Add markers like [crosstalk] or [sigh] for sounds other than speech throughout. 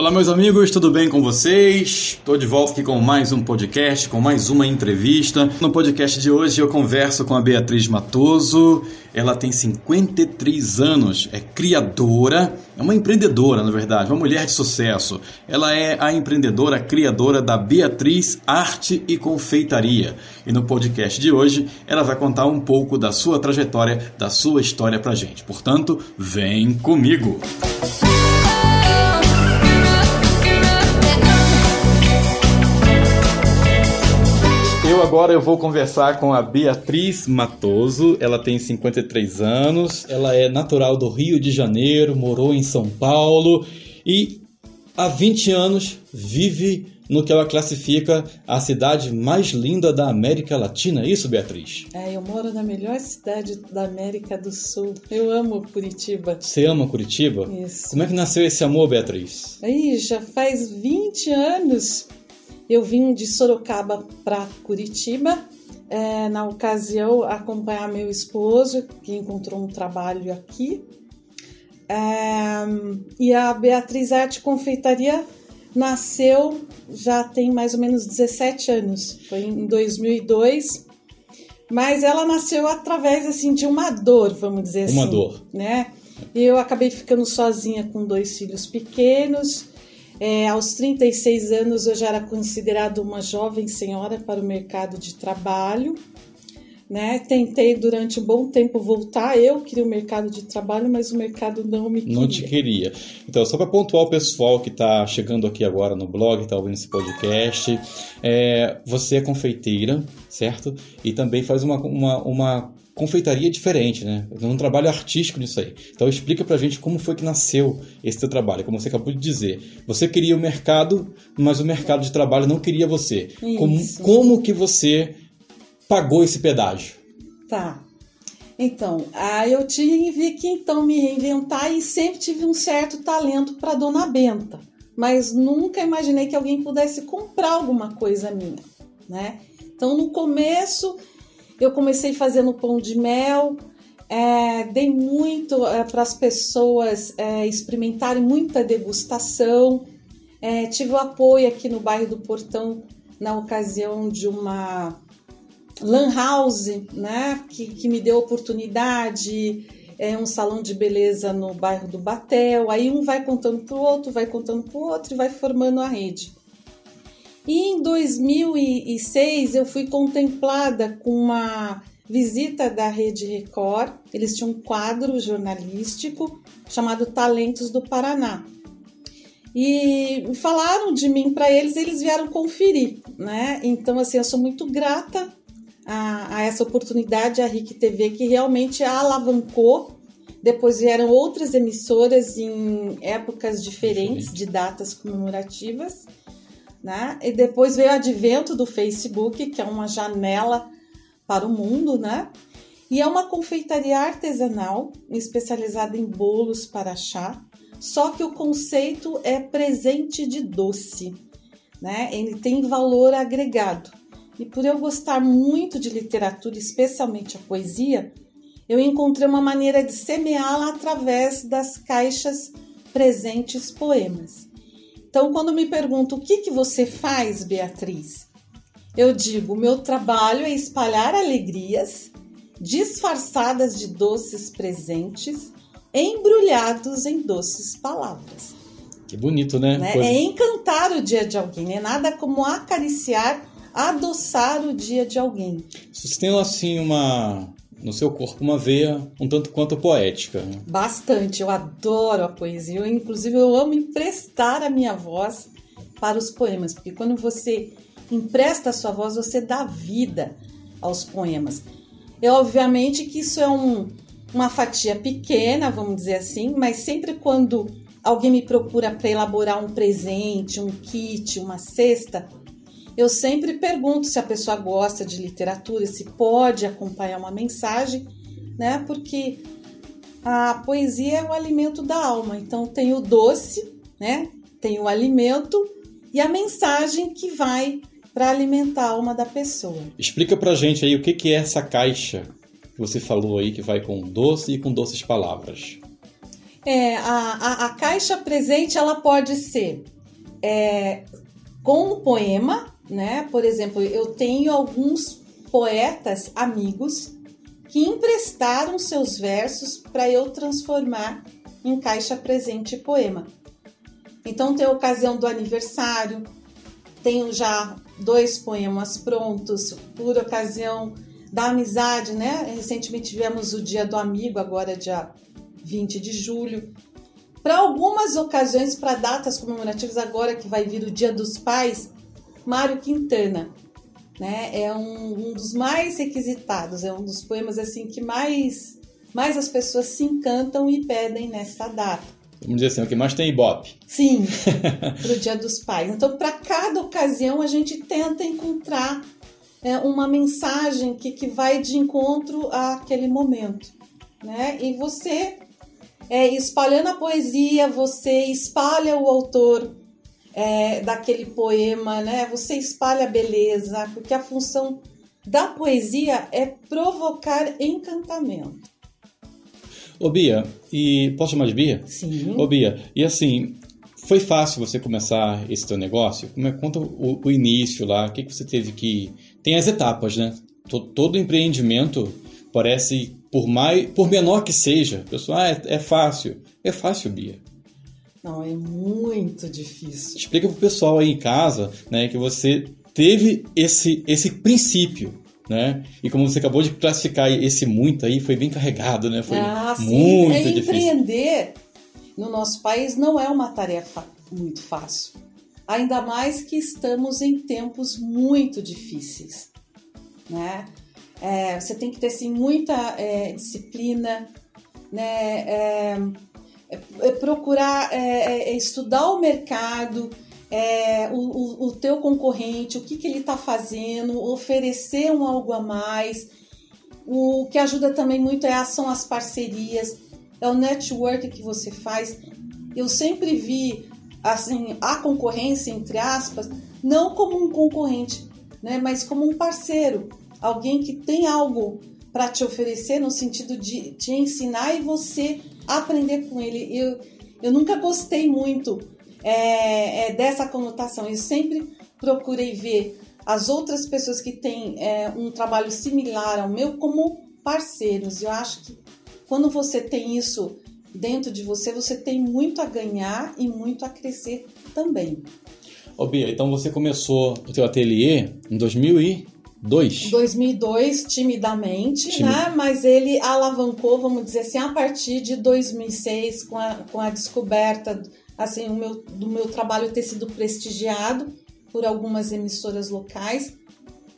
Olá, meus amigos, tudo bem com vocês? Estou de volta aqui com mais um podcast, com mais uma entrevista. No podcast de hoje eu converso com a Beatriz Matoso. Ela tem 53 anos, é criadora, é uma empreendedora, na verdade, uma mulher de sucesso. Ela é a empreendedora criadora da Beatriz Arte e Confeitaria. E no podcast de hoje ela vai contar um pouco da sua trajetória, da sua história pra gente. Portanto, vem comigo! Música agora eu vou conversar com a Beatriz Matoso. Ela tem 53 anos, ela é natural do Rio de Janeiro, morou em São Paulo e há 20 anos vive no que ela classifica a cidade mais linda da América Latina. É isso, Beatriz? É, eu moro na melhor cidade da América do Sul. Eu amo Curitiba. Você ama Curitiba? Isso. Como é que nasceu esse amor, Beatriz? Aí, já faz 20 anos eu vim de Sorocaba para Curitiba, é, na ocasião acompanhar meu esposo, que encontrou um trabalho aqui. É, e a Beatriz Arte Confeitaria nasceu já tem mais ou menos 17 anos, foi em 2002. Mas ela nasceu através assim de uma dor, vamos dizer uma assim. Uma dor. Né? Eu acabei ficando sozinha com dois filhos pequenos é, aos 36 anos eu já era considerada uma jovem senhora para o mercado de trabalho. Né? Tentei durante um bom tempo voltar, eu queria o mercado de trabalho, mas o mercado não me queria. Não te queria. Então, só para pontuar o pessoal que está chegando aqui agora no blog, está ouvindo esse podcast, é, você é confeiteira, certo? E também faz uma, uma, uma confeitaria diferente, né? Um trabalho artístico nisso aí. Então explica pra gente como foi que nasceu esse teu trabalho, como você acabou de dizer. Você queria o mercado, mas o mercado de trabalho não queria você. Como, como que você pagou esse pedágio? Tá. Então, aí eu tive que então me reinventar e sempre tive um certo talento para Dona Benta, mas nunca imaginei que alguém pudesse comprar alguma coisa minha, né? Então, no começo, eu comecei fazendo pão de mel, é, dei muito é, para as pessoas é, experimentarem muita degustação. É, tive o apoio aqui no bairro do Portão na ocasião de uma lan house, né, que, que me deu oportunidade, é um salão de beleza no bairro do Batel. Aí um vai contando para o outro, vai contando para o outro e vai formando a rede. E em 2006 eu fui contemplada com uma visita da Rede Record. Eles tinham um quadro jornalístico chamado Talentos do Paraná. E falaram de mim para eles, eles vieram conferir, né? Então, assim, eu sou muito grata a, a essa oportunidade, a RIC TV, que realmente a alavancou. Depois vieram outras emissoras em épocas diferentes, de datas comemorativas né? E depois veio o advento do Facebook, que é uma janela para o mundo, né? E é uma confeitaria artesanal especializada em bolos para chá, só que o conceito é presente de doce, né? Ele tem valor agregado. E por eu gostar muito de literatura, especialmente a poesia, eu encontrei uma maneira de semeá-la através das caixas presentes poemas. Então, quando me perguntam o que, que você faz, Beatriz, eu digo: meu trabalho é espalhar alegrias disfarçadas de doces presentes, embrulhados em doces palavras. Que bonito, né? né? É encantar o dia de alguém, é nada como acariciar, adoçar o dia de alguém. Você tem assim uma no seu corpo uma veia um tanto quanto poética. Bastante, eu adoro a poesia. Eu, inclusive, eu amo emprestar a minha voz para os poemas, porque quando você empresta a sua voz, você dá vida aos poemas. É obviamente que isso é um, uma fatia pequena, vamos dizer assim, mas sempre quando alguém me procura para elaborar um presente, um kit, uma cesta, eu sempre pergunto se a pessoa gosta de literatura, se pode acompanhar uma mensagem, né? Porque a poesia é o alimento da alma. Então tem o doce, né? Tem o alimento e a mensagem que vai para alimentar a alma da pessoa. Explica pra gente aí o que, que é essa caixa que você falou aí que vai com doce e com doces palavras. É, a, a, a caixa presente ela pode ser é, com um poema, né? Por exemplo, eu tenho alguns poetas amigos que emprestaram seus versos para eu transformar em caixa presente poema. Então tem a ocasião do aniversário, tenho já dois poemas prontos por ocasião da amizade, né? Recentemente tivemos o Dia do Amigo, agora dia 20 de julho. Para algumas ocasiões, para datas comemorativas, agora que vai vir o Dia dos Pais, Mário Quintana, né? É um, um dos mais requisitados, é um dos poemas assim que mais, mais as pessoas se encantam e pedem nessa data. Vamos dizer assim, o que mais tem Ibope. Sim, [laughs] para o Dia dos Pais. Então, para cada ocasião, a gente tenta encontrar é, uma mensagem que, que vai de encontro àquele momento. Né? E você, é, espalhando a poesia, você espalha o autor é, daquele poema, né? você espalha a beleza, porque a função da poesia é provocar encantamento. Ô Bia, e posso chamar de Bia? Sim. Ô Bia, e assim, foi fácil você começar esse teu negócio? Como é, conta o, o início lá, o que, que você teve que... Tem as etapas, né? Todo, todo empreendimento parece, por mais, por menor que seja, pessoal, ah, é, é fácil. É fácil, Bia. Não, é muito difícil. Explica pro pessoal aí em casa, né, que você teve esse, esse princípio né? E como você acabou de classificar esse muito aí, foi bem carregado, né? Foi ah, muito é, difícil. Empreender no nosso país não é uma tarefa muito fácil. Ainda mais que estamos em tempos muito difíceis, né? É, você tem que ter assim, muita é, disciplina, né? É, é procurar é, estudar o mercado, é, o, o, o, teu concorrente, o que, que ele está fazendo, oferecer um algo a mais. O que ajuda também muito é, são as parcerias, é o network que você faz. Eu sempre vi assim a concorrência entre aspas não como um concorrente, né, mas como um parceiro, alguém que tem algo para te oferecer no sentido de te ensinar e você aprender com ele. Eu, eu nunca gostei muito é, é, dessa conotação. Eu sempre procurei ver as outras pessoas que têm é, um trabalho similar ao meu como parceiros. Eu acho que quando você tem isso dentro de você, você tem muito a ganhar e muito a crescer também. Ô Bia, então você começou o teu ateliê em 2002? 2002, timidamente, Timid... né? Mas ele alavancou, vamos dizer assim, a partir de 2006, com a, com a descoberta assim, o meu, do meu trabalho ter sido prestigiado por algumas emissoras locais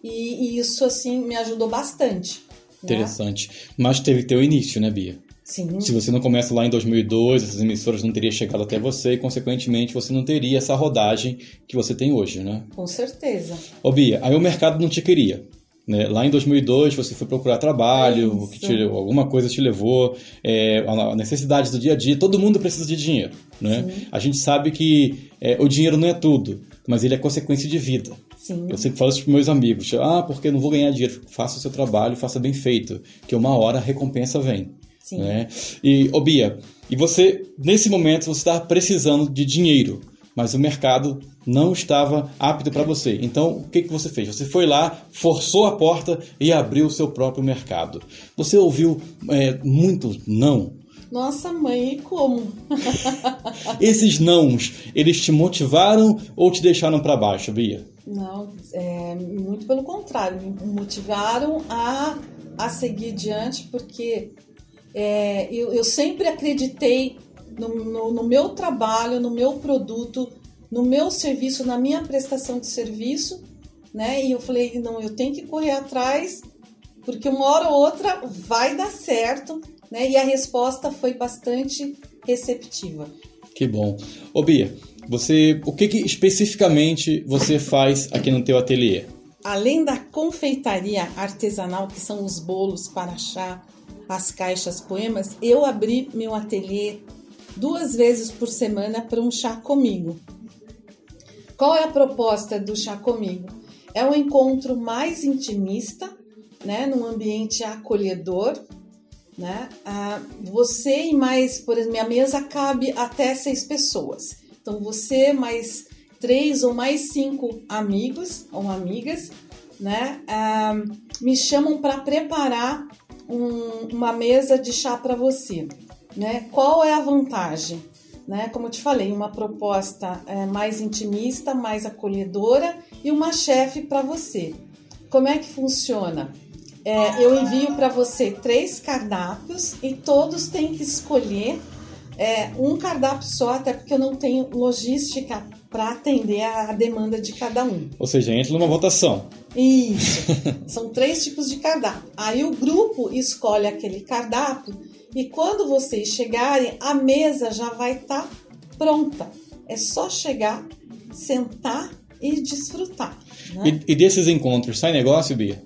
e, e isso, assim, me ajudou bastante. Né? Interessante. Né? Mas teve teu início, né, Bia? Sim. Se você não começa lá em 2002, essas emissoras não teriam chegado até você e, consequentemente, você não teria essa rodagem que você tem hoje, né? Com certeza. Ô, Bia, aí o mercado não te queria. Né? Lá em 2002 você foi procurar trabalho, que te, alguma coisa te levou, é, a necessidade do dia a dia. Todo mundo precisa de dinheiro. Né? A gente sabe que é, o dinheiro não é tudo, mas ele é consequência de vida. Sim. Eu sempre falo isso para meus amigos: ah, porque eu não vou ganhar dinheiro. Faça o seu trabalho, faça bem feito, que uma hora a recompensa vem. Sim. Né? E, ô Bia, e você, nesse momento, você está precisando de dinheiro mas o mercado não estava apto para você. Então, o que, que você fez? Você foi lá, forçou a porta e abriu o seu próprio mercado. Você ouviu é, muito não? Nossa mãe, e como? [laughs] Esses nãos, eles te motivaram ou te deixaram para baixo, Bia? Não, é, muito pelo contrário, me motivaram a, a seguir diante, porque é, eu, eu sempre acreditei no, no, no meu trabalho, no meu produto, no meu serviço, na minha prestação de serviço, né? E eu falei, não, eu tenho que correr atrás, porque uma hora ou outra vai dar certo, né? E a resposta foi bastante receptiva. Que bom. Ô Bia, você, o que, que especificamente você faz aqui no teu ateliê? Além da confeitaria artesanal, que são os bolos para chá, as caixas poemas, eu abri meu ateliê duas vezes por semana para um chá comigo. Qual é a proposta do chá comigo? É um encontro mais intimista, né, num ambiente acolhedor, né? Ah, você e mais, por exemplo, minha mesa cabe até seis pessoas. Então você mais três ou mais cinco amigos ou amigas, né? Ah, me chamam para preparar um, uma mesa de chá para você, né? Qual é a vantagem? Né? Como eu te falei, uma proposta é, mais intimista, mais acolhedora e uma chefe para você. Como é que funciona? É, eu envio para você três cardápios e todos têm que escolher é, um cardápio só, até porque eu não tenho logística para atender a demanda de cada um. Ou seja, entra numa votação. Isso. [laughs] São três tipos de cardápio. Aí o grupo escolhe aquele cardápio e quando vocês chegarem, a mesa já vai estar tá pronta. É só chegar, sentar e desfrutar. Né? E, e desses encontros, sai negócio, Bia?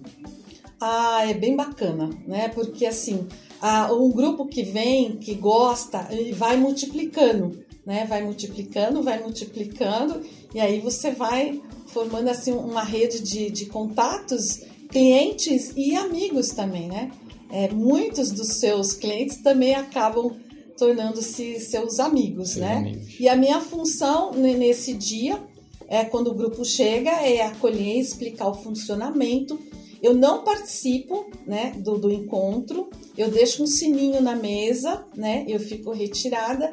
Ah, é bem bacana, né? Porque assim, ah, um grupo que vem, que gosta, ele vai multiplicando, né? Vai multiplicando, vai multiplicando, e aí você vai formando assim uma rede de, de contatos, clientes e amigos também, né? É, muitos dos seus clientes também acabam tornando-se seus amigos, seus né? Amigos. E a minha função nesse dia, é quando o grupo chega, é acolher, explicar o funcionamento eu não participo né, do, do encontro, eu deixo um sininho na mesa, né, eu fico retirada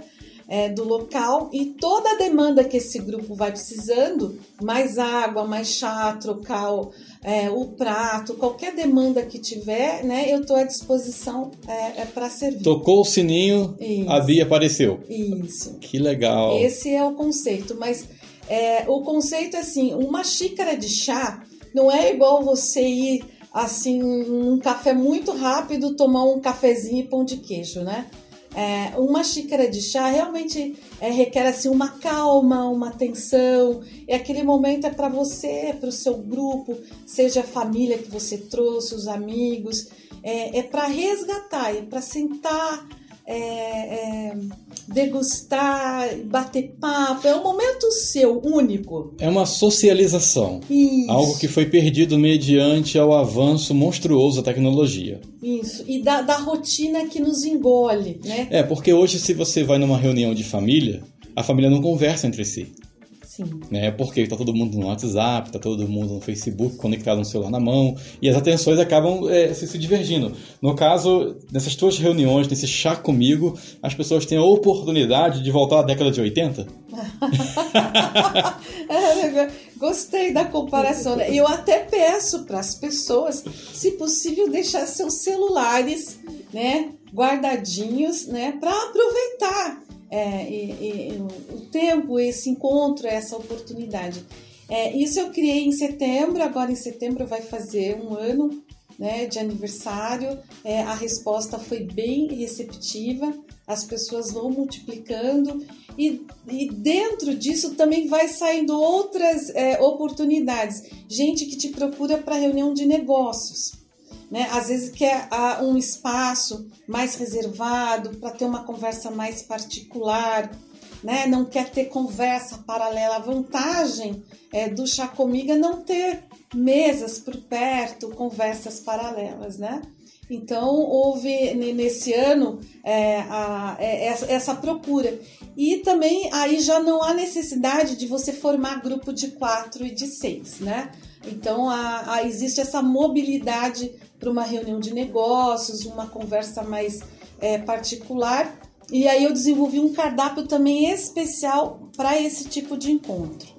é, do local e toda a demanda que esse grupo vai precisando, mais água, mais chá, trocar o, é, o prato, qualquer demanda que tiver, né, eu estou à disposição é, é para servir. Tocou o sininho, Isso. a Bia apareceu. Isso. Que legal. Esse é o conceito, mas é, o conceito é assim, uma xícara de chá não é igual você ir assim num café muito rápido, tomar um cafezinho e pão de queijo, né? É, uma xícara de chá realmente é, requer assim uma calma, uma atenção. E aquele momento é para você, é para o seu grupo, seja a família que você trouxe, os amigos. É, é para resgatar, é para sentar é, é, degustar, bater papo. É um momento seu, único. É uma socialização. Isso. Algo que foi perdido mediante ao avanço monstruoso da tecnologia. Isso. E da, da rotina que nos engole, né? É, porque hoje, se você vai numa reunião de família, a família não conversa entre si. Sim. Né? Porque tá todo mundo no WhatsApp, tá todo mundo no Facebook conectado no celular na mão e as atenções acabam é, se, se divergindo. No caso, nessas tuas reuniões, nesse chá comigo, as pessoas têm a oportunidade de voltar à década de 80? [laughs] É, gostei da comparação. Né? Eu até peço para as pessoas, se possível, deixar seus celulares né, guardadinhos né, para aproveitar é, e, e, o tempo, esse encontro, essa oportunidade. É, isso eu criei em setembro, agora em setembro vai fazer um ano né, de aniversário. É, a resposta foi bem receptiva, as pessoas vão multiplicando e, e dentro disso também vai saindo outras é, oportunidades. Gente que te procura para reunião de negócios né? Às vezes quer uh, um espaço mais reservado para ter uma conversa mais particular, né? Não quer ter conversa paralela. A vantagem é, do chá comigo é não ter mesas por perto, conversas paralelas, né? Então houve nesse ano é, a, é, essa procura e também aí já não há necessidade de você formar grupo de quatro e de seis, né? Então a, a, existe essa mobilidade para uma reunião de negócios, uma conversa mais é, particular. E aí eu desenvolvi um cardápio também especial para esse tipo de encontro.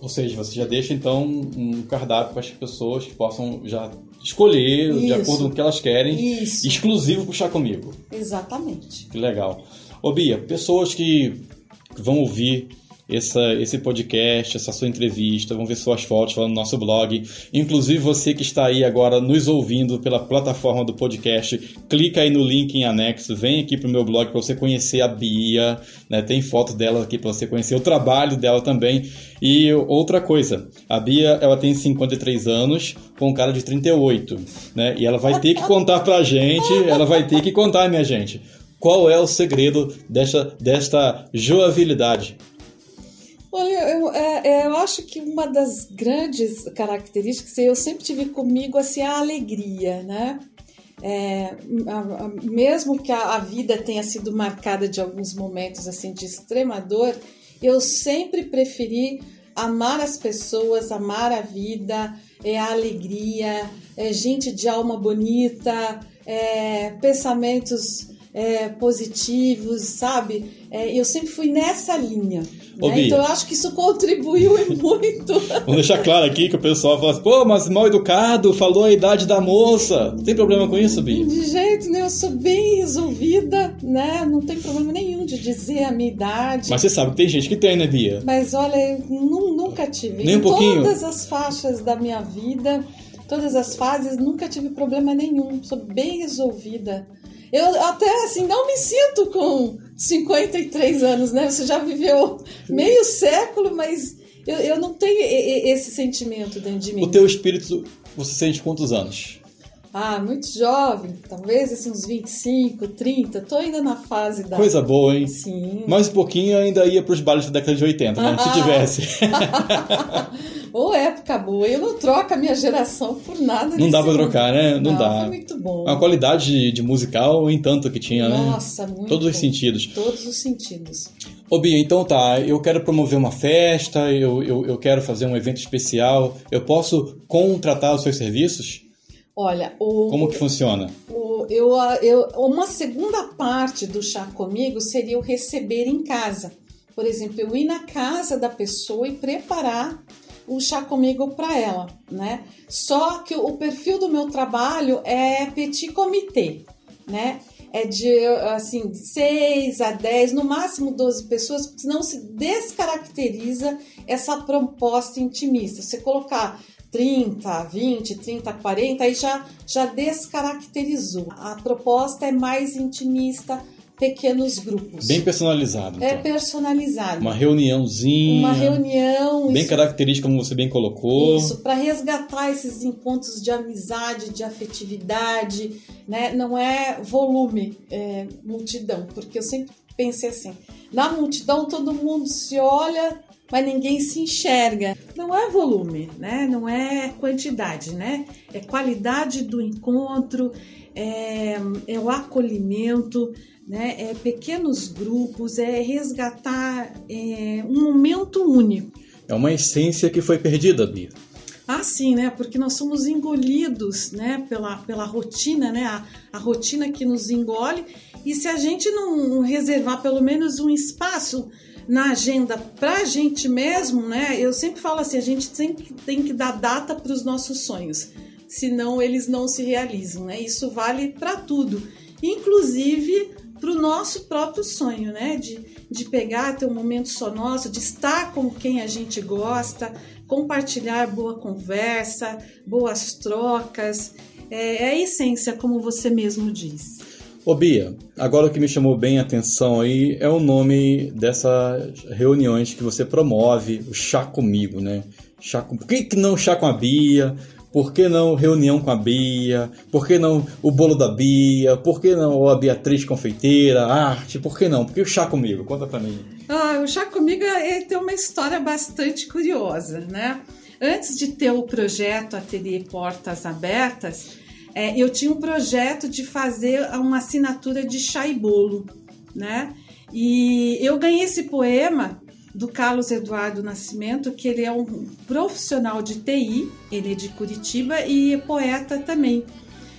Ou seja, você já deixa então um cardápio para as pessoas que possam já escolher Isso. de acordo com o que elas querem, Isso. exclusivo para o Chá Comigo. Exatamente. Que legal. Ô Bia, pessoas que vão ouvir essa, esse podcast, essa sua entrevista, vão ver suas fotos lá no nosso blog. Inclusive você que está aí agora nos ouvindo pela plataforma do podcast, clica aí no link em anexo, vem aqui para o meu blog para você conhecer a Bia, né? tem foto dela aqui para você conhecer o trabalho dela também. E outra coisa, a Bia ela tem 53 anos com um cara de 38, né? E ela vai ter que contar pra gente, ela vai ter que contar, minha gente, qual é o segredo desta, desta jovialidade? Olha, eu, é, é, eu acho que uma das grandes características, eu sempre tive comigo assim, a alegria, né? é, a, a, mesmo que a, a, vida tenha sido marcada de alguns momentos assim de extrema dor, eu sempre preferi amar as pessoas, amar a vida, é a alegria, é gente de alma bonita, é, pensamentos é, positivos, sabe? É, eu sempre fui nessa linha. Né? Então eu acho que isso contribuiu [laughs] muito. Vamos deixar claro aqui que o pessoal fala assim, pô, mas mal educado, falou a idade da moça. Não tem problema com isso, Bia? De jeito nenhum, eu sou bem resolvida, né? Não tem problema nenhum de dizer a minha idade. Mas você sabe que tem gente que tem, né, Bia? Mas olha, eu nunca tive. Nem um em pouquinho? todas as faixas da minha vida, todas as fases, nunca tive problema nenhum. Sou bem resolvida. Eu até assim não me sinto com 53 anos, né? Você já viveu meio século, mas eu, eu não tenho esse sentimento dentro de mim. O teu espírito, você sente quantos anos? Ah, muito jovem, talvez assim, uns 25, 30. Tô ainda na fase da. Coisa boa, hein? Sim. Mais um pouquinho ainda ia para os bailes da década de 80, né? Se tivesse. [laughs] Ô, época boa. Eu não troco a minha geração por nada. Não dá pra trocar, né? Não, não dá. Foi muito bom. A qualidade de, musical, em tanto que tinha, Nossa, né? Nossa, muito. Todos os sentidos. Todos os sentidos. Ô Bia, então tá, eu quero promover uma festa, eu, eu, eu quero fazer um evento especial, eu posso contratar os seus serviços? Olha, o, como que funciona? O, eu, eu, uma segunda parte do chá comigo seria o receber em casa. Por exemplo, eu ir na casa da pessoa e preparar o chá comigo para ela, né? Só que o perfil do meu trabalho é petit comité, né? É de assim, 6 a 10, no máximo 12 pessoas, senão se descaracteriza essa proposta intimista. Você colocar 30, 20, 30, 40, aí já, já descaracterizou. A proposta é mais intimista, pequenos grupos. Bem personalizado. É então. É personalizado. Uma reuniãozinha. Uma reunião. Bem isso, característica, como você bem colocou. Isso, para resgatar esses encontros de amizade, de afetividade, né? Não é volume, é multidão, porque eu sempre pensei assim: na multidão todo mundo se olha, mas ninguém se enxerga. Não é volume, né? Não é quantidade, né? É qualidade do encontro, é, é o acolhimento, né? É pequenos grupos, é resgatar é, um momento único. É uma essência que foi perdida, Bia. Ah, sim, né? Porque nós somos engolidos, né? Pela, pela rotina, né? A, a rotina que nos engole. E se a gente não reservar pelo menos um espaço na agenda para a gente mesmo, né? Eu sempre falo assim, a gente sempre tem que dar data para os nossos sonhos, senão eles não se realizam, né? Isso vale para tudo, inclusive para o nosso próprio sonho, né? De, de pegar, ter um momento só nosso, de estar com quem a gente gosta, compartilhar boa conversa, boas trocas. É, é a essência, como você mesmo diz. Ô Bia, agora o que me chamou bem a atenção aí é o nome dessas reuniões que você promove, o Chá Comigo, né? Chá com... Por que, que não Chá com a Bia? Por que não reunião com a Bia? Por que não o bolo da Bia? Por que não a Beatriz confeiteira, arte? Por que não? Por que o chá comigo? Conta pra mim. Ah, o chá comigo é, tem uma história bastante curiosa, né? Antes de ter o projeto Ateliê Portas Abertas, é, eu tinha um projeto de fazer uma assinatura de chá e bolo, né? E eu ganhei esse poema do Carlos Eduardo Nascimento, que ele é um profissional de TI, ele é de Curitiba e é poeta também.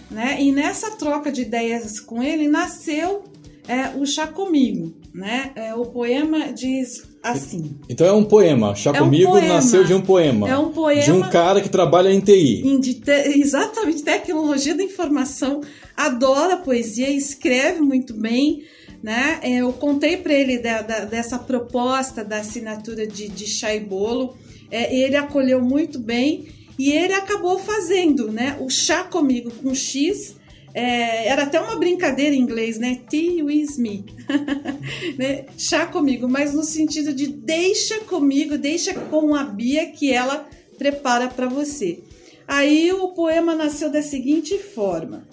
Né? E nessa troca de ideias com ele nasceu é, o Chá Comigo. Né? É, o poema diz assim. Então é um poema. Chá é Comigo um poema. nasceu de um poema. É um poema. De um cara que trabalha em TI. Em te, exatamente, tecnologia da informação. Adora poesia, escreve muito bem né? Eu contei para ele da, da, dessa proposta da assinatura de, de chá e bolo, é, ele acolheu muito bem e ele acabou fazendo, né? O chá comigo com X. É, era até uma brincadeira em inglês, né? Tea with me. [laughs] né? Chá comigo, mas no sentido de deixa comigo, deixa com a Bia que ela prepara para você. Aí o poema nasceu da seguinte forma: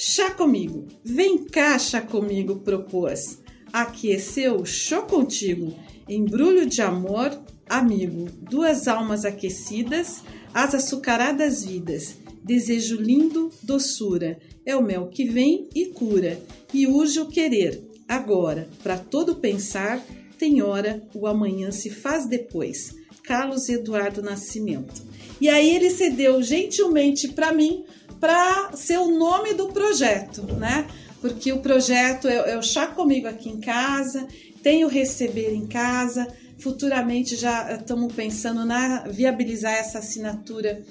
Chá comigo, vem cá, chá comigo, propôs. Aqueceu, show contigo, embrulho de amor, amigo, duas almas aquecidas, as açucaradas vidas, Desejo lindo, doçura, é o mel que vem e cura, e urge o querer. Agora, para todo pensar, tem hora, o amanhã se faz depois. Carlos Eduardo Nascimento. E aí ele cedeu gentilmente para mim para ser o nome do projeto, né? Porque o projeto é, é o Chá Comigo aqui em casa, tem o Receber em casa, futuramente já estamos pensando na viabilizar essa assinatura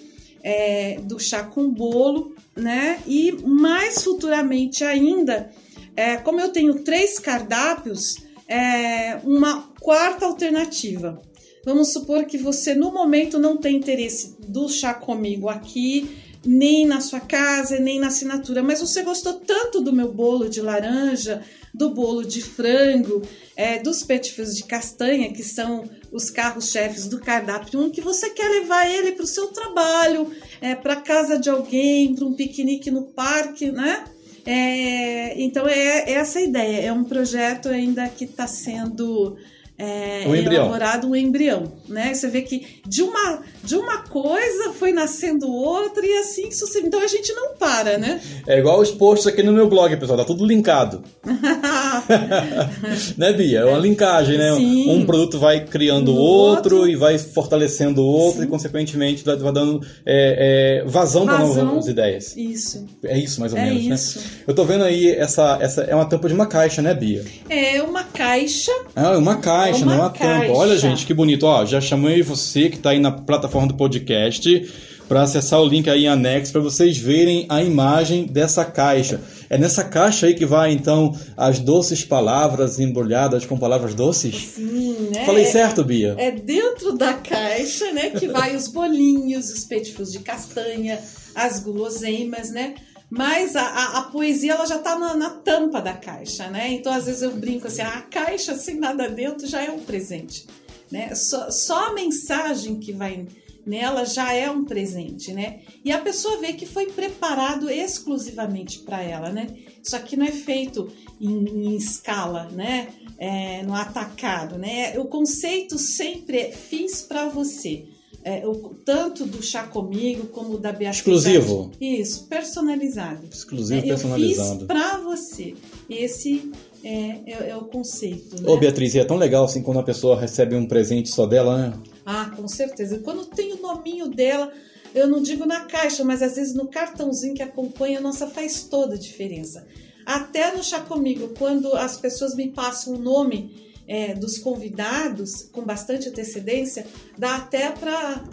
é, do chá com bolo, né? E mais futuramente ainda, é, como eu tenho três cardápios, é, uma quarta alternativa. Vamos supor que você no momento não tem interesse do chá comigo aqui, nem na sua casa, nem na assinatura, mas você gostou tanto do meu bolo de laranja, do bolo de frango, é, dos petifes de castanha, que são os carros-chefes do cardápio 1, que você quer levar ele para o seu trabalho, é, para casa de alguém, para um piquenique no parque, né? É, então é, é essa a ideia. É um projeto ainda que está sendo é, um embrião. elaborado um embrião, né? Você vê que de uma, de uma coisa foi nascendo outra e assim sucessivamente. Então a gente não para, né? É igual os posts aqui no meu blog, pessoal, tá tudo linkado. [laughs] né, Bia? É uma linkagem, né? Sim. Um produto vai criando o outro, outro, e vai fortalecendo o outro Sim. e, consequentemente, vai dando é, é, vazão, para novas ideias. Isso. É isso, mais ou é menos, né? isso. né? Eu tô vendo aí essa, essa. É uma tampa de uma caixa, né, Bia? É uma caixa. Ah, é uma caixa caixa, uma não é uma caixa. tampa. Olha, gente, que bonito. Ó, já chamei você que está aí na plataforma do podcast para acessar o link aí em anexo para vocês verem a imagem dessa caixa. É nessa caixa aí que vai então as doces palavras embrulhadas com palavras doces? Sim, né? Falei certo, Bia? É dentro da caixa, né, que vai os bolinhos, os petifes de castanha, as guloseimas, né? Mas a, a, a, poesia ela já está na, na, tampa da caixa, né? Então às vezes eu brinco assim, a caixa sem nada dentro já é um presente, né? Só, só a mensagem que vai nela já é um presente, né? E a pessoa vê que foi preparado exclusivamente para ela, né? Isso aqui não é feito em, em escala, né? É, no atacado, né? O conceito sempre é fiz para você é, o, tanto do chá comigo como da Beatriz. Exclusivo. Isso, personalizado. Exclusivo, é, personalizado. Fiz para você. Esse é, é, é, o conceito. Né? Ô, Beatriz, e é tão legal assim quando a pessoa recebe um presente só dela, né? Ah, com certeza. Quando tem o nominho dela, eu não digo na caixa, mas às vezes no cartãozinho que acompanha, nossa, faz toda a diferença. Até no chá comigo, quando as pessoas me passam o nome é, dos convidados com bastante antecedência, dá até para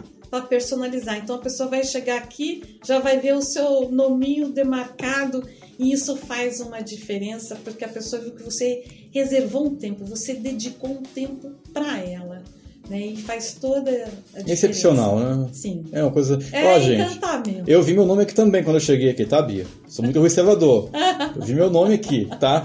personalizar. Então a pessoa vai chegar aqui, já vai ver o seu nominho demarcado e isso faz uma diferença porque a pessoa viu que você reservou um tempo, você dedicou um tempo para ela. Né? E faz toda a diferença. Excepcional, né? Sim. É uma coisa. É Ó, gente, eu vi meu nome aqui também quando eu cheguei aqui, tá, Bia? Sou muito reservador. eu vi meu nome aqui, tá?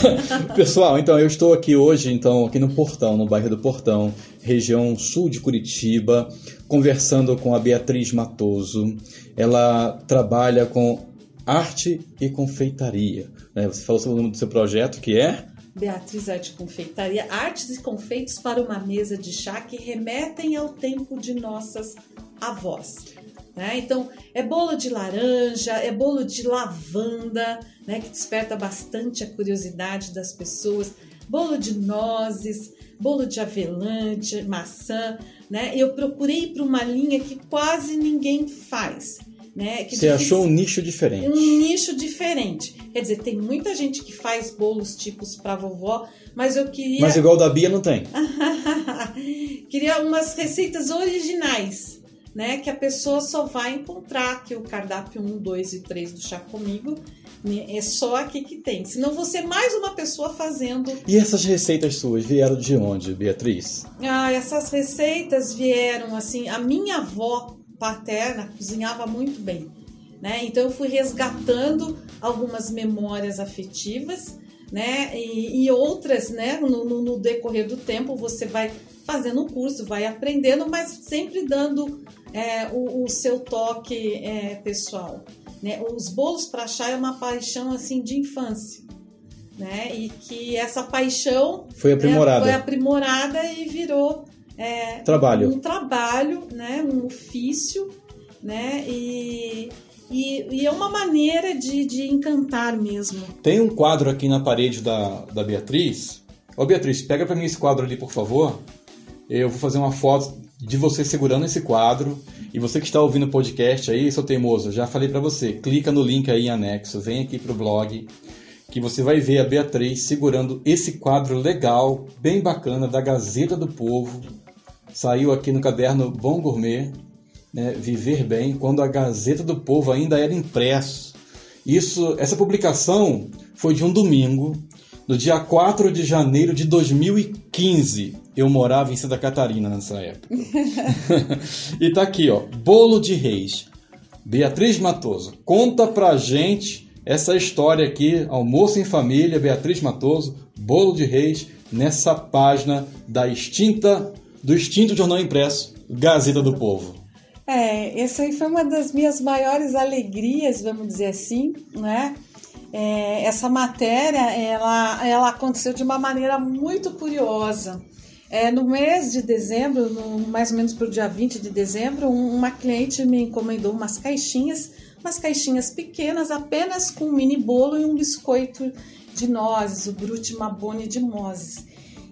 [laughs] Pessoal, então eu estou aqui hoje, então, aqui no Portão, no bairro do Portão, região sul de Curitiba, conversando com a Beatriz Matoso. Ela trabalha com arte e confeitaria. Né? Você falou sobre o nome do seu projeto, que é Beatriz Arte Confeitaria, artes e confeitos para uma mesa de chá que remetem ao tempo de nossas avós. Né? Então, é bolo de laranja, é bolo de lavanda, né? que desperta bastante a curiosidade das pessoas, bolo de nozes, bolo de avelã, de maçã. Né? Eu procurei para uma linha que quase ninguém faz. Né? Que Você achou um nicho diferente. Um nicho diferente. Quer dizer, tem muita gente que faz bolos tipos para vovó, mas eu queria. Mas igual da Bia não tem. [laughs] queria umas receitas originais, né? Que a pessoa só vai encontrar que o cardápio 1, 2 e 3 do Chá Comigo né, é só aqui que tem. Senão você mais uma pessoa fazendo. E essas receitas suas vieram de onde, Beatriz? Ah, essas receitas vieram assim. A minha avó paterna cozinhava muito bem. Né? Então eu fui resgatando algumas memórias afetivas, né? E, e outras, né? No, no, no, decorrer do tempo você vai fazendo o curso, vai aprendendo, mas sempre dando é, o, o, seu toque é, pessoal. Né? Os bolos para chá é uma paixão assim de infância. Né? E que essa paixão foi aprimorada, né, foi aprimorada e virou é, trabalho. Um, um trabalho, né, um ofício, né, e, E, e, é uma maneira de, de encantar mesmo. Tem um quadro aqui na parede da, da Beatriz. Ô Beatriz, pega para mim esse quadro ali, por favor. Eu vou fazer uma foto de você segurando esse quadro. E você que está ouvindo o podcast aí, seu teimoso, já falei para você, clica no link aí em anexo, vem aqui pro blog, que você vai ver a Beatriz segurando esse quadro legal, bem bacana, da Gazeta do Povo. Saiu aqui no caderno Bom Gourmet, né, Viver Bem, quando a Gazeta do Povo ainda era impresso. Isso, essa publicação foi de um domingo, no dia 4 de janeiro de 2015. Eu morava em Santa Catarina nessa época. [laughs] [laughs] e tá aqui, ó, Bolo de Reis. Beatriz Matoso, conta pra gente essa história aqui, almoço em família, Beatriz Matoso, Bolo de Reis, nessa página da extinta, do extinto jornal impresso, Gazeta do Povo. É, essa aí foi uma das minhas maiores alegrias, vamos dizer assim, né? É, essa matéria, ela, ela aconteceu de uma maneira muito curiosa. É, no mês de dezembro, no, mais ou menos para o dia 20 de dezembro, uma cliente me encomendou umas caixinhas, umas caixinhas pequenas, apenas com um mini bolo e um biscoito de nozes, o Brute Mabone de nozes.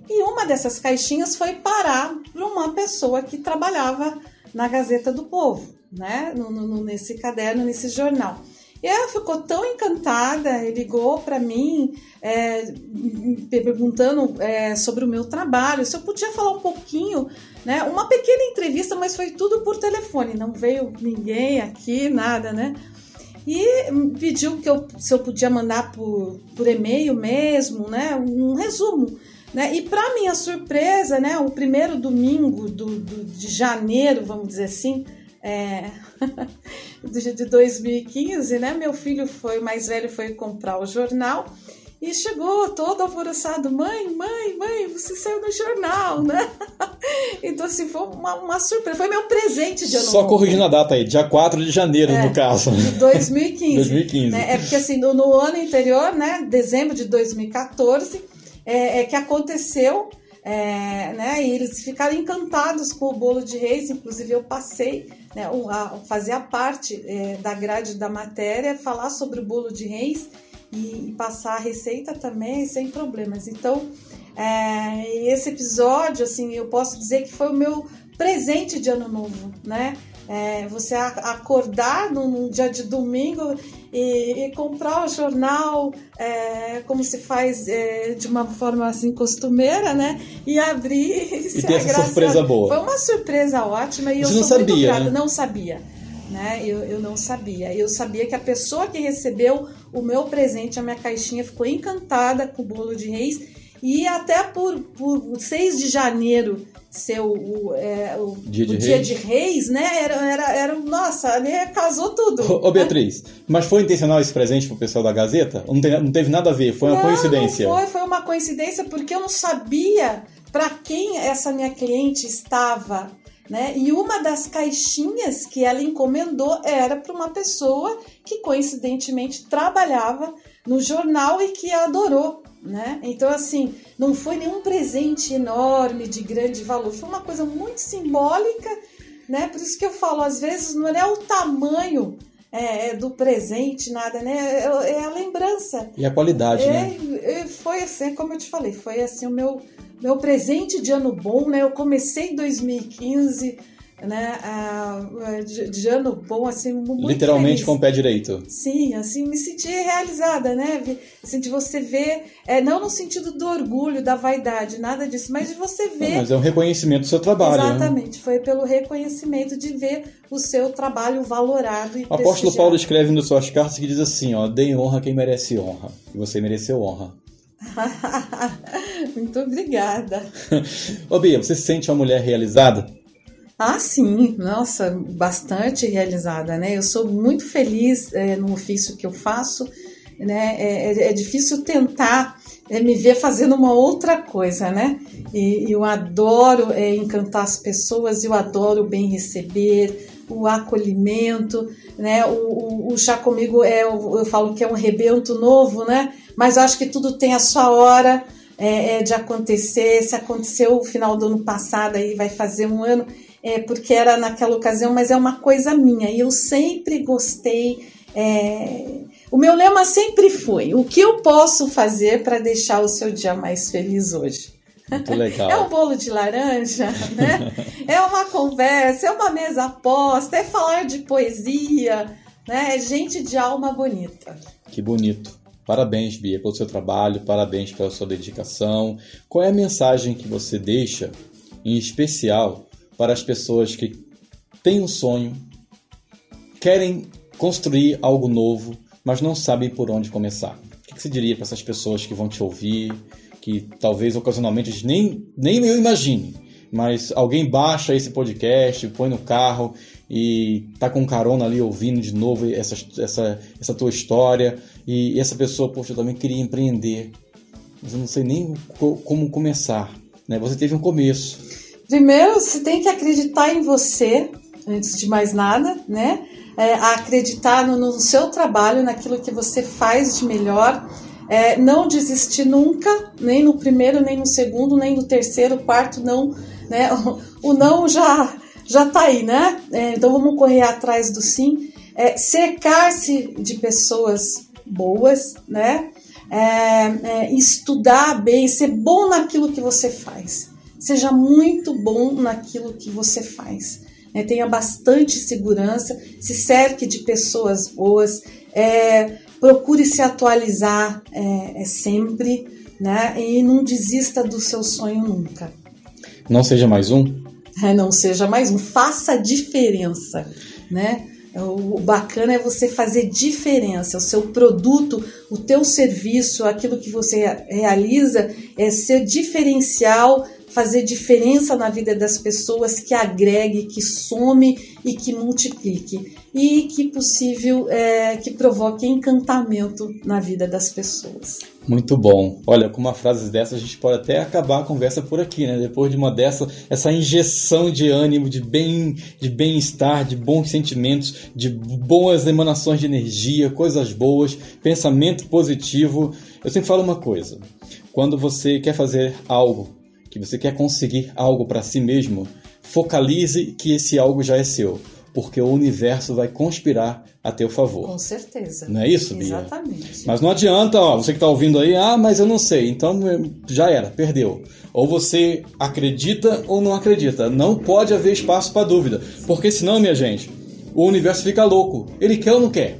E uma dessas caixinhas foi parar para uma pessoa que trabalhava na Gazeta do Povo, né? No, no, nesse caderno, nesse jornal. E ela ficou tão encantada, ligou para mim é, perguntando é, sobre o meu trabalho, se eu podia falar um pouquinho, né? Uma pequena entrevista, mas foi tudo por telefone, não veio ninguém aqui, nada, né? E pediu que eu, se eu podia mandar por, por e-mail mesmo, né? Um resumo né? E para minha surpresa, né, o primeiro domingo do, do de janeiro, vamos dizer assim, é, [laughs] de 2015, né, meu filho foi mais velho foi comprar o jornal e chegou todo alvoroçado, mãe, mãe, mãe, você saiu no jornal, né? [laughs] Então, assim, foi uma, uma surpresa, foi meu presente de ano Só corrigindo a data aí, dia 4 de janeiro, é, no caso. De 2015. 2015. [laughs] Né? É porque, assim, no, no ano anterior, né, dezembro de 2014, é, é que aconteceu, é, né? E eles ficaram encantados com o bolo de reis, inclusive eu passei, né, a, fazia parte é, da grade da matéria, falar sobre o bolo de reis e, e passar a receita também sem problemas. Então, é, esse episódio, assim, eu posso dizer que foi o meu presente de ano novo, né? É, você acordar num dia de domingo e, e comprar o jornal é, como se faz é, de uma forma assim costumeira, né? E abrir e, e ter essa surpresa boa. Foi uma surpresa ótima e você eu não sou sabia, muito grata. Né? Não sabia. Né? Eu, eu não sabia. Eu sabia que a pessoa que recebeu o meu presente, a minha caixinha, ficou encantada com o bolo de reis. E até por, por 6 de janeiro ser o, o, é, o, dia, de, o dia de, reis, né? Era, era, era nossa, ali casou tudo. Ô, ô Beatriz, mas foi intencional esse presente pro pessoal da Gazeta? Não, tem, não teve nada a ver, foi uma não, coincidência? Não foi, foi uma coincidência porque eu não sabia para quem essa minha cliente estava. Né? E uma das caixinhas que ela encomendou era para uma pessoa que coincidentemente trabalhava no jornal e que adorou né? Então, assim, não foi nenhum presente enorme, de grande valor, foi uma coisa muito simbólica, né? Por isso que eu falo, às vezes não é o tamanho é, é do presente, nada, né? É, é, a lembrança. E a qualidade, é, né? Foi assim, como eu te falei, foi assim o meu, meu presente de ano bom, né? Eu comecei em 2015 né, de, de, ano bom, assim, muito Literalmente feliz. com o pé direito. Sim, assim, me senti realizada, né? Assim, de você ver, é, não no sentido do orgulho, da vaidade, nada disso, mas de você ver... Não, mas é um reconhecimento do seu trabalho. Né? Exatamente, né? foi pelo reconhecimento de ver o seu trabalho valorado e O apóstolo Paulo escreve nas suas cartas que diz assim, ó, dê honra a quem merece honra, e você mereceu honra. [laughs] Muito obrigada. [laughs] Ô Bia, você se sente uma mulher realizada? Ah, sim, nossa, bastante realizada, né? Eu sou muito feliz é, no ofício que eu faço, né? É, é, é difícil tentar é, me ver fazendo uma outra coisa, né? E, eu adoro é, encantar as pessoas, eu adoro bem receber, o acolhimento, né? O, o, o chá comigo é, eu, eu falo que é um rebento novo, né? Mas eu acho que tudo tem a sua hora. É, é, de acontecer. Se aconteceu o final do ano passado, aí vai fazer um ano é, porque era naquela ocasião, mas é uma coisa minha. E eu sempre gostei. É... O meu lema sempre foi: o que eu posso fazer para deixar o seu dia mais feliz hoje? Legal. [laughs] É um bolo de laranja, né? [laughs] é uma conversa, é uma mesa posta, é falar de poesia, né? É gente de alma bonita. Que bonito. Parabéns, Bia, pelo seu trabalho, parabéns pela sua dedicação. Qual é a mensagem que você deixa, em especial, para as pessoas que têm um sonho, querem construir algo novo, mas não sabem por onde começar? O que você diria para essas pessoas que vão te ouvir, que talvez ocasionalmente nem, nem eu imagine, mas alguém baixa esse podcast, põe no carro e tá com carona ali ouvindo de novo essa, essa, essa tua história e essa pessoa, poxa, eu também queria empreender, mas eu não sei nem como começar. Né? Você teve um começo. Primeiro, você tem que acreditar em você, antes de mais nada, né? É, acreditar no, no, seu trabalho, naquilo que você faz de melhor. É, não desistir nunca, nem no primeiro, nem no segundo, nem no terceiro, quarto, não. Né? O, [laughs] o não já já tá aí, né? É, então vamos correr atrás do sim. É, cercar-se de pessoas boas, né? É, é, estudar bem, ser bom naquilo que você faz. Seja muito bom naquilo que você faz. É, tenha bastante segurança, se cerque de pessoas boas, é, procure se atualizar é, é sempre, né? E não desista do seu sonho nunca. Não seja mais um? não seja mais um. Faça diferença, né? O bacana é você fazer diferença, o seu produto, o teu serviço, aquilo que você realiza é ser diferencial, fazer diferença na vida das pessoas, que agregue, que some e que multiplique e que possível é, que provoque encantamento na vida das pessoas. Muito bom. Olha, com uma frase dessa a gente pode até acabar a conversa por aqui, né? Depois de uma dessa, essa injeção de ânimo, de bem, de bem-estar, de bons sentimentos, de boas emanações de energia, coisas boas, pensamento positivo. Eu sempre falo uma coisa: quando você quer fazer algo, que você quer conseguir algo para si mesmo, focalize que esse algo já é seu porque o universo vai conspirar a teu favor. Com certeza. Não é isso, Bia? Exatamente. Mas não adianta, ó, você que está ouvindo aí, ah, mas eu não sei. Então já era, perdeu. Ou você acredita ou não acredita. Não pode haver espaço para dúvida, porque senão, minha gente, o universo fica louco. Ele quer ou não quer?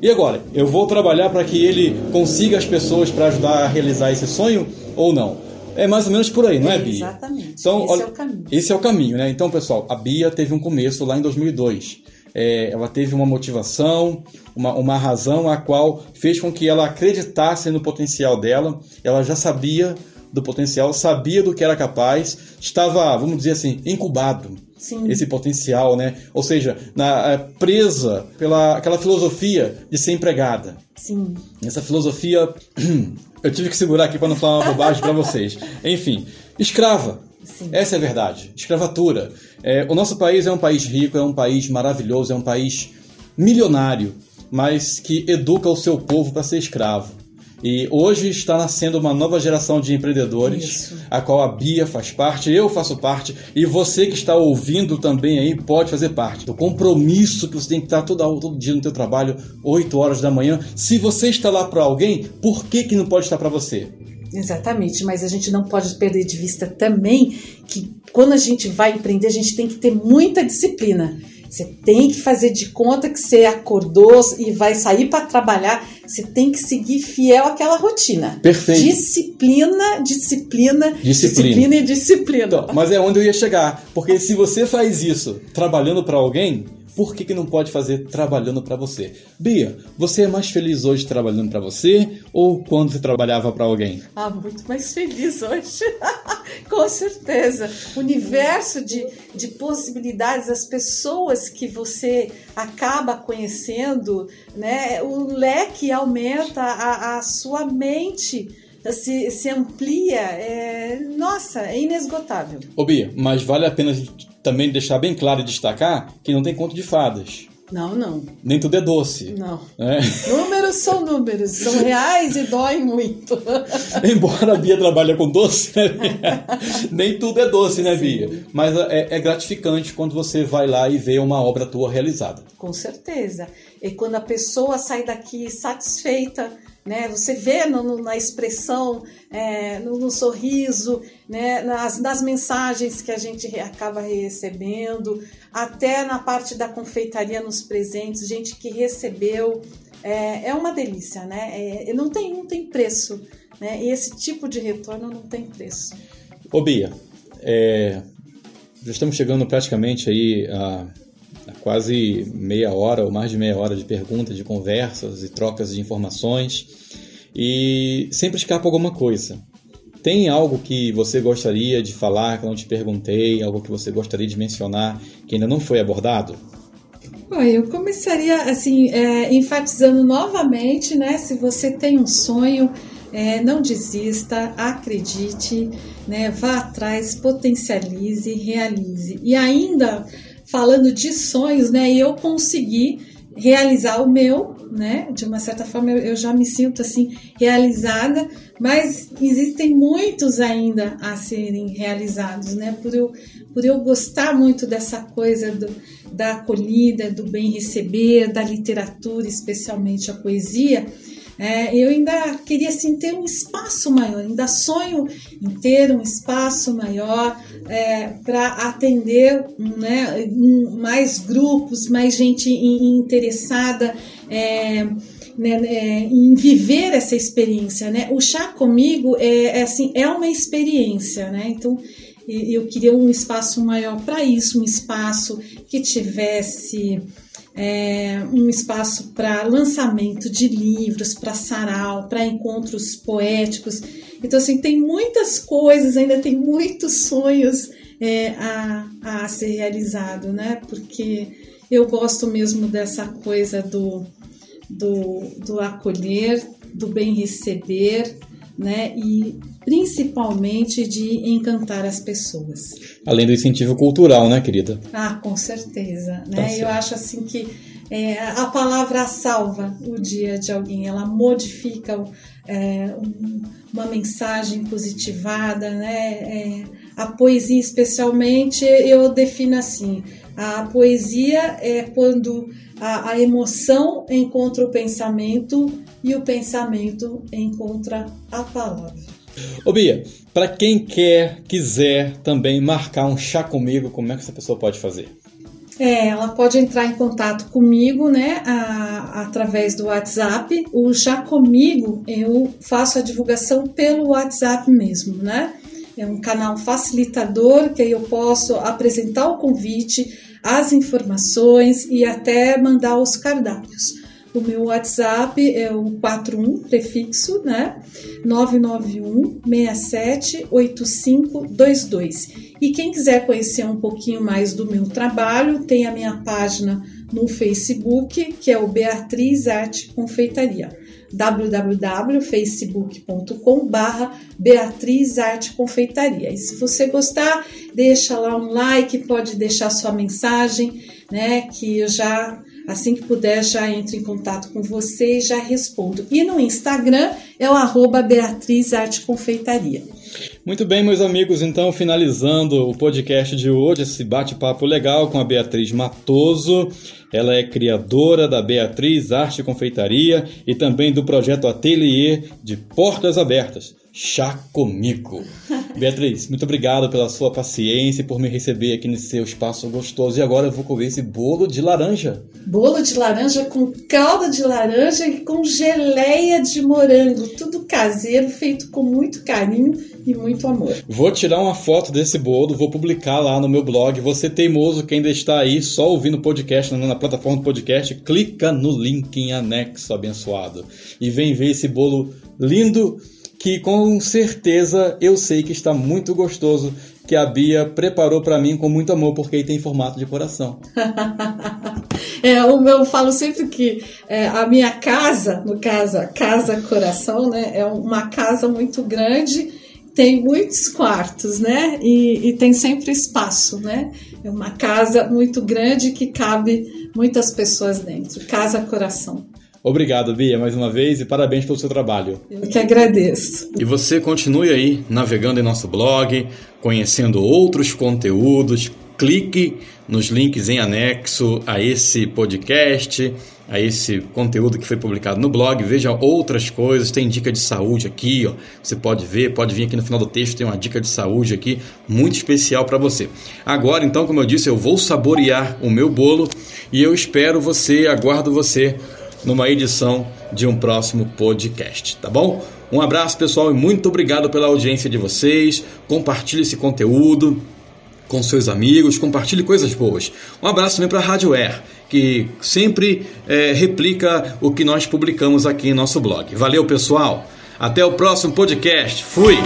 E agora, eu vou trabalhar para que ele consiga as pessoas para ajudar a realizar esse sonho ou não? É mais ou menos por aí, não é, Bia? Exatamente. Então, esse olha, é o caminho. Esse é o caminho, né? Então, pessoal, a Bia teve um começo lá em 2002. É, ela teve uma motivação, uma, uma razão a qual fez com que ela acreditasse no potencial dela. Ela já sabia do potencial, sabia do que era capaz, estava, vamos dizer assim, incubado. Sim. Esse potencial, né? Ou seja, na, é, presa pela aquela filosofia de ser empregada. Sim. Essa filosofia [clears throat] Eu tive que segurar aqui para não falar uma bobagem para vocês. Enfim, escrava. Sim. Essa é a verdade. Escravatura. É, o nosso país é um país rico, é um país maravilhoso, é um país milionário, mas que educa o seu povo para ser escravo. E hoje está nascendo uma nova geração de empreendedores, Isso. a qual a Bia faz parte, eu faço parte, e você que está ouvindo também aí pode fazer parte do compromisso que você tem que estar todo, todo dia no teu trabalho, 8 horas da manhã. Se você está lá para alguém, por que, que não pode estar para você? Exatamente, mas a gente não pode perder de vista também que quando a gente vai empreender, a gente tem que ter muita disciplina. Você tem que fazer de conta que você acordou e vai sair para trabalhar. Você tem que seguir fiel àquela rotina. Perfeito. Disciplina, disciplina, disciplina, disciplina e disciplina. Então, mas é onde eu ia chegar. Porque se você faz isso trabalhando para alguém, por que, que não pode fazer trabalhando para você? Bia, você é mais feliz hoje trabalhando para você ou quando você trabalhava para alguém? Ah, muito mais feliz hoje. [laughs] Com certeza. Universo de, de possibilidades, as pessoas que você acaba conhecendo, né? O leque aumenta, a, a sua mente se, se amplia. É, nossa, é inesgotável. Ô Bia, mas vale a pena também deixar bem claro e destacar que não tem conto de fadas. Não, não. Nem tudo é doce. Não. É. Números são números, são [laughs] reais e doem muito. [laughs] Embora a Bia trabalhe com doce, né? [laughs] nem tudo é doce, né, Sim. Bia? Mas é, é, gratificante quando você vai lá e vê uma obra tua realizada. Com certeza. E quando a pessoa sai daqui satisfeita né? Você vê no, no, na expressão, é, no, no, sorriso, né? nas, nas mensagens que a gente acaba recebendo, até na parte da confeitaria nos presentes, gente que recebeu. É, é uma delícia, né? É, não, tem, não tem preço. Né? E esse tipo de retorno não tem preço. Ô Bia, é, já estamos chegando praticamente aí a quase meia hora ou mais de meia hora de perguntas, de conversas e trocas de informações e sempre escapa alguma coisa. Tem algo que você gostaria de falar que eu não te perguntei, algo que você gostaria de mencionar que ainda não foi abordado? Olha, eu começaria assim é, enfatizando novamente, né? Se você tem um sonho, é, não desista, acredite, né? Vá atrás, potencialize, realize. E ainda falando de sonhos, né? E eu consegui realizar o meu, né? De uma certa forma eu, já me sinto assim realizada, mas existem muitos ainda a serem realizados, né? Por eu, por eu gostar muito dessa coisa do, da acolhida, do bem receber, da literatura, especialmente a poesia. É, eu ainda queria assim, ter um espaço maior, ainda sonho em ter um espaço maior é, para atender né, mais grupos, mais gente interessada é, né, é, em viver essa experiência. Né? O chá comigo é, é assim, é uma experiência, né? então eu queria um espaço maior para isso, um espaço que tivesse é, um espaço para lançamento de livros, para sarau, para encontros poéticos. Então, assim, tem muitas coisas, ainda tem muitos sonhos é, a, a ser realizado, né? Porque eu gosto mesmo dessa coisa do, do, do acolher, do bem receber, né? E principalmente de encantar as pessoas. Além do incentivo cultural, né, querida? Ah, com certeza, né? Tá Eu acho assim que é, a palavra salva o dia de alguém, ela modifica é, um, uma mensagem positivada, né? É, a poesia, especialmente, eu defino assim: a poesia é quando a, a emoção encontra o pensamento e o pensamento encontra a palavra. Ô Bia, para quem quer, quiser também marcar um chá comigo, como é que essa pessoa pode fazer? É, ela pode entrar em contato comigo, né, a, através do WhatsApp. O Chá Comigo, eu faço a divulgação pelo WhatsApp mesmo, né? É um canal facilitador que aí eu posso apresentar o convite, as informações e até mandar os cardápios. O meu WhatsApp é o 41 prefixo, né? 991 67 8522. E quem quiser conhecer um pouquinho mais do meu trabalho, tem a minha página no Facebook, que é o Beatriz Arte Confeitaria www.facebook.com Beatriz Arte Confeitaria. E se você gostar, deixa lá um like, pode deixar sua mensagem, né? Que eu já Assim que puder, já entro em contato com você e já respondo. E no Instagram é o arroba Beatriz Arte Confeitaria. Muito bem, meus amigos, então finalizando o podcast de hoje, esse bate-papo legal com a Beatriz Matoso. Ela é criadora da Beatriz Arte Confeitaria e também do projeto Atelier de Portas Abertas. Chá comigo. [laughs] Beatriz, muito obrigado pela sua paciência e por me receber aqui nesse seu espaço gostoso. E agora eu vou comer esse bolo de laranja. Bolo de laranja com calda de laranja e com geleia de morango. Tudo caseiro, feito com muito carinho e muito amor. Vou tirar uma foto desse bolo, vou publicar lá no meu blog. Você teimoso que ainda está aí só ouvindo o podcast na plataforma do podcast, clica no link em anexo abençoado e vem ver esse bolo lindo que com certeza eu sei que está muito gostoso, que a Bia preparou para mim com muito amor, porque ele tem formato de coração. [laughs] é, eu falo sempre que é, a minha casa, no caso, a casa coração, né, é uma casa muito grande tem muitos quartos, né? E, e, tem sempre espaço, né? É uma casa muito grande que cabe muitas pessoas dentro. Casa Coração. Obrigado, Bia, mais uma vez e parabéns pelo seu trabalho. Eu que agradeço. E você continue aí navegando em nosso blog, conhecendo outros conteúdos. Clique nos links em anexo a esse podcast a esse conteúdo que foi publicado no blog, veja outras coisas, tem dica de saúde aqui, ó. Você pode ver, pode vir aqui no final do texto, tem uma dica de saúde aqui muito especial para você. Agora, então, como eu disse, eu vou saborear o meu bolo e eu espero você, aguardo você numa edição de um próximo podcast, tá bom? Um abraço, pessoal, e muito obrigado pela audiência de vocês. Compartilhe esse conteúdo com seus amigos, compartilhe coisas boas. Um abraço também para a Rádio Air, que sempre é, replica o que nós publicamos aqui em nosso blog. Valeu, pessoal! Até o próximo podcast. Fui!